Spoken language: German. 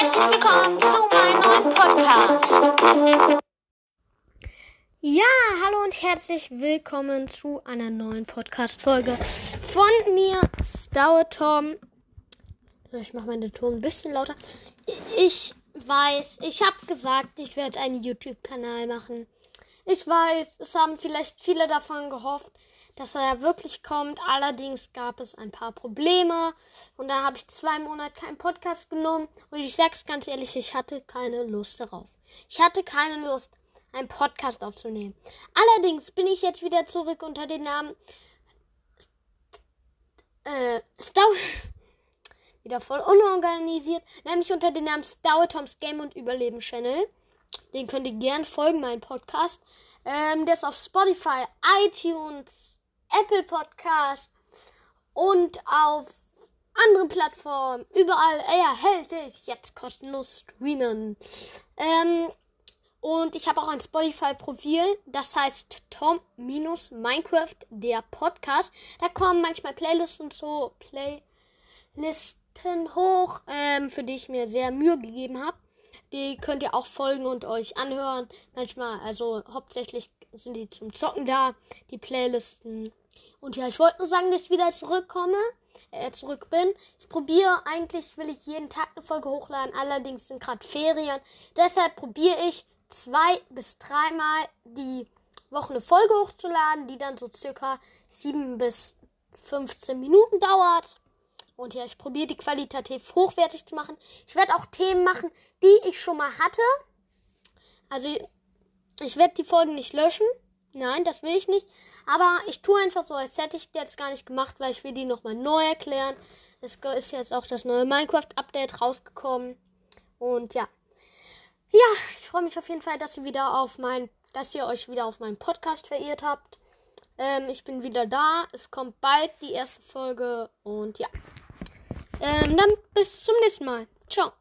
herzlich willkommen zu meinem neuen Podcast. Ja, hallo und herzlich willkommen zu einer neuen Podcast-Folge von mir, Stower Tom. So, ich mache meinen Ton ein bisschen lauter. Ich weiß, ich habe gesagt, ich werde einen YouTube-Kanal machen. Ich weiß, es haben vielleicht viele davon gehofft, dass er wirklich kommt. Allerdings gab es ein paar Probleme und da habe ich zwei Monate keinen Podcast genommen und ich sag's ganz ehrlich, ich hatte keine Lust darauf. Ich hatte keine Lust, einen Podcast aufzunehmen. Allerdings bin ich jetzt wieder zurück unter dem Namen äh, Stow wieder voll unorganisiert, nämlich unter dem Namen Stour Toms Game und Überleben Channel. Den könnt ihr gern folgen, mein Podcast. Ähm, der ist auf Spotify, iTunes, Apple Podcast und auf anderen Plattformen. Überall erhältlich. Jetzt kostenlos streamen. Ähm, und ich habe auch ein Spotify-Profil, das heißt Tom-Minecraft, der Podcast. Da kommen manchmal Playlists und so, Playlisten hoch, ähm, für die ich mir sehr Mühe gegeben habe. Die könnt ihr auch folgen und euch anhören. Manchmal, also hauptsächlich sind die zum Zocken da, die Playlisten. Und ja, ich wollte nur sagen, dass ich wieder zurückkomme, äh, zurück bin. Ich probiere, eigentlich will ich jeden Tag eine Folge hochladen, allerdings sind gerade Ferien. Deshalb probiere ich zwei bis dreimal die Woche eine Folge hochzuladen, die dann so circa 7 bis 15 Minuten dauert. Und ja, ich probiere die qualitativ hochwertig zu machen. Ich werde auch Themen machen, die ich schon mal hatte. Also ich werde die Folgen nicht löschen. Nein, das will ich nicht. Aber ich tue einfach so, als hätte ich die jetzt gar nicht gemacht, weil ich will die nochmal neu erklären. Es ist jetzt auch das neue Minecraft-Update rausgekommen. Und ja. Ja, ich freue mich auf jeden Fall, dass ihr wieder auf mein, dass ihr euch wieder auf meinen Podcast verirrt habt. Ähm, ich bin wieder da. Es kommt bald die erste Folge und ja. Ähm, dann bis zum nächsten Mal. Ciao.